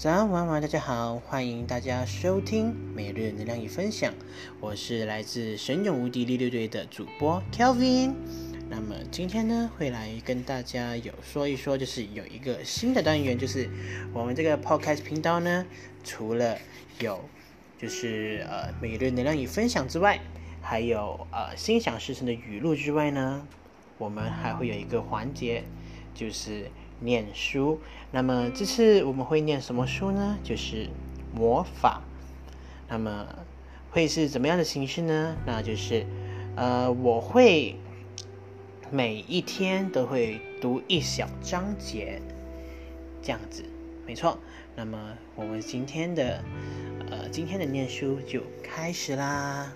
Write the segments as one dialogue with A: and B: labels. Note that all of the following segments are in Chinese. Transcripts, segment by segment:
A: 早安，晚安，大家好，欢迎大家收听每日能量与分享。我是来自神勇无敌六六队的主播 Kelvin。那么今天呢，会来跟大家有说一说，就是有一个新的单元，就是我们这个 Podcast 频道呢，除了有就是呃每日能量与分享之外，还有呃心想事成的语录之外呢，我们还会有一个环节，就是念书。那么这次我们会念什么书呢？就是魔法。那么会是怎么样的形式呢？那就是呃，我会每一天都会读一小章节，这样子，没错。那么我们今天的呃今天的念书就开始啦。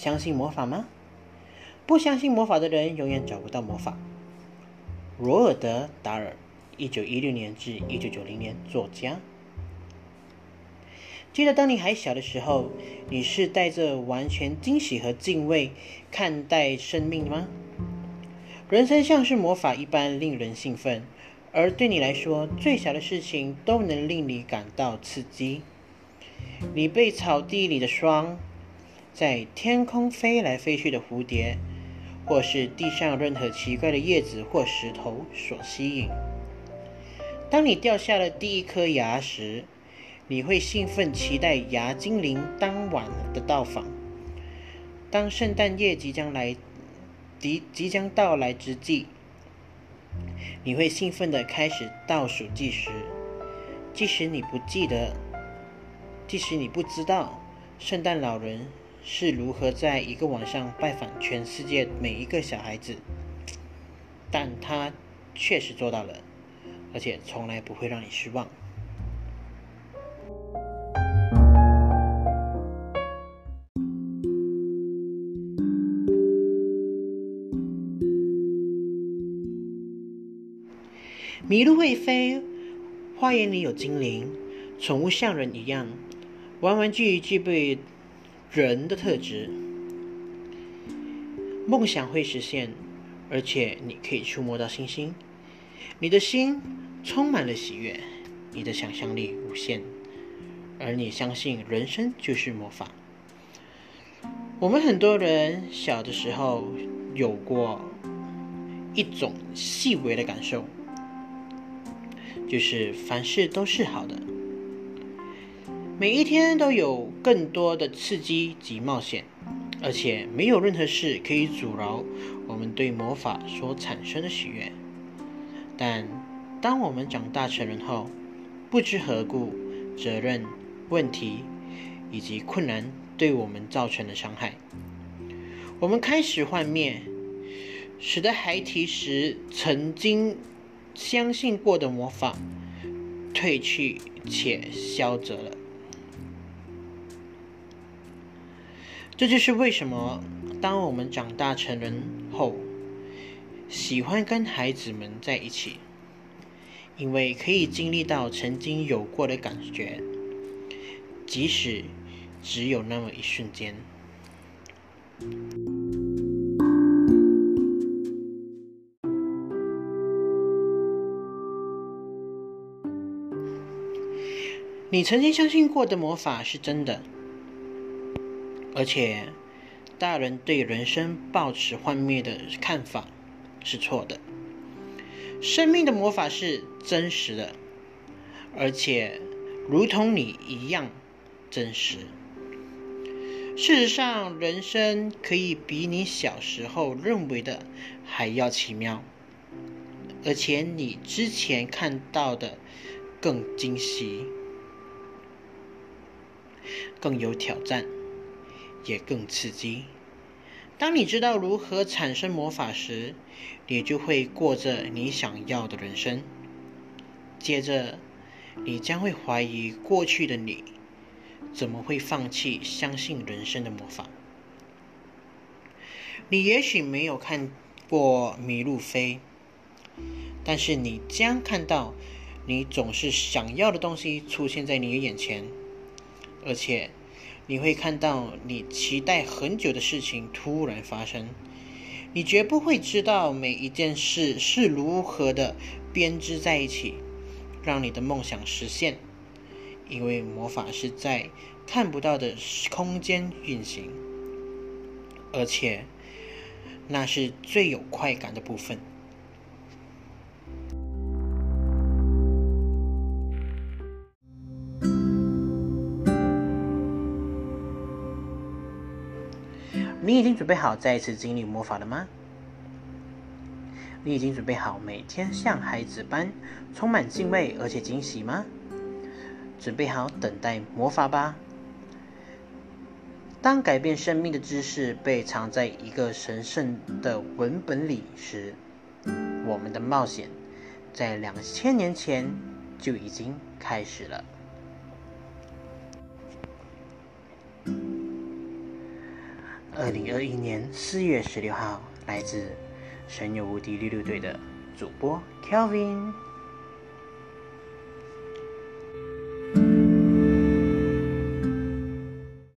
A: 相信魔法吗？不相信魔法的人永远找不到魔法。罗尔德·达尔，一九一六年至一九九零年，作家。记得当你还小的时候，你是带着完全惊喜和敬畏看待生命吗？人生像是魔法一般令人兴奋，而对你来说，最小的事情都能令你感到刺激。你被草地里的霜。在天空飞来飞去的蝴蝶，或是地上任何奇怪的叶子或石头所吸引。当你掉下了第一颗牙时，你会兴奋期待牙精灵当晚的到访。当圣诞夜即将来，即即将到来之际，你会兴奋地开始倒数计时。即使你不记得，即使你不知道，圣诞老人。是如何在一个晚上拜访全世界每一个小孩子？但他确实做到了，而且从来不会让你失望。麋鹿会飞，花园里有精灵，宠物像人一样，玩玩具具备。人的特质，梦想会实现，而且你可以触摸到星星。你的心充满了喜悦，你的想象力无限，而你相信人生就是魔法。我们很多人小的时候有过一种细微的感受，就是凡事都是好的。每一天都有更多的刺激及冒险，而且没有任何事可以阻挠我们对魔法所产生的喜悦。但当我们长大成人后，不知何故，责任、问题以及困难对我们造成的伤害，我们开始幻灭，使得孩提时曾经相信过的魔法褪去且消折了。这就是为什么，当我们长大成人后，喜欢跟孩子们在一起，因为可以经历到曾经有过的感觉，即使只有那么一瞬间。你曾经相信过的魔法是真的。而且，大人对人生抱持幻灭的看法是错的。生命的魔法是真实的，而且如同你一样真实。事实上，人生可以比你小时候认为的还要奇妙，而且你之前看到的更惊喜，更有挑战。也更刺激。当你知道如何产生魔法时，你就会过着你想要的人生。接着，你将会怀疑过去的你怎么会放弃相信人生的魔法。你也许没有看过麋鹿飞，但是你将看到你总是想要的东西出现在你的眼前，而且。你会看到你期待很久的事情突然发生。你绝不会知道每一件事是如何的编织在一起，让你的梦想实现。因为魔法是在看不到的空间运行，而且那是最有快感的部分。你已经准备好再一次经历魔法了吗？你已经准备好每天像孩子般充满敬畏而且惊喜吗？准备好等待魔法吧。当改变生命的知识被藏在一个神圣的文本里时，我们的冒险在两千年前就已经开始了。二零二一年四月十六号，来自神游无敌六六队的主播 Kelvin。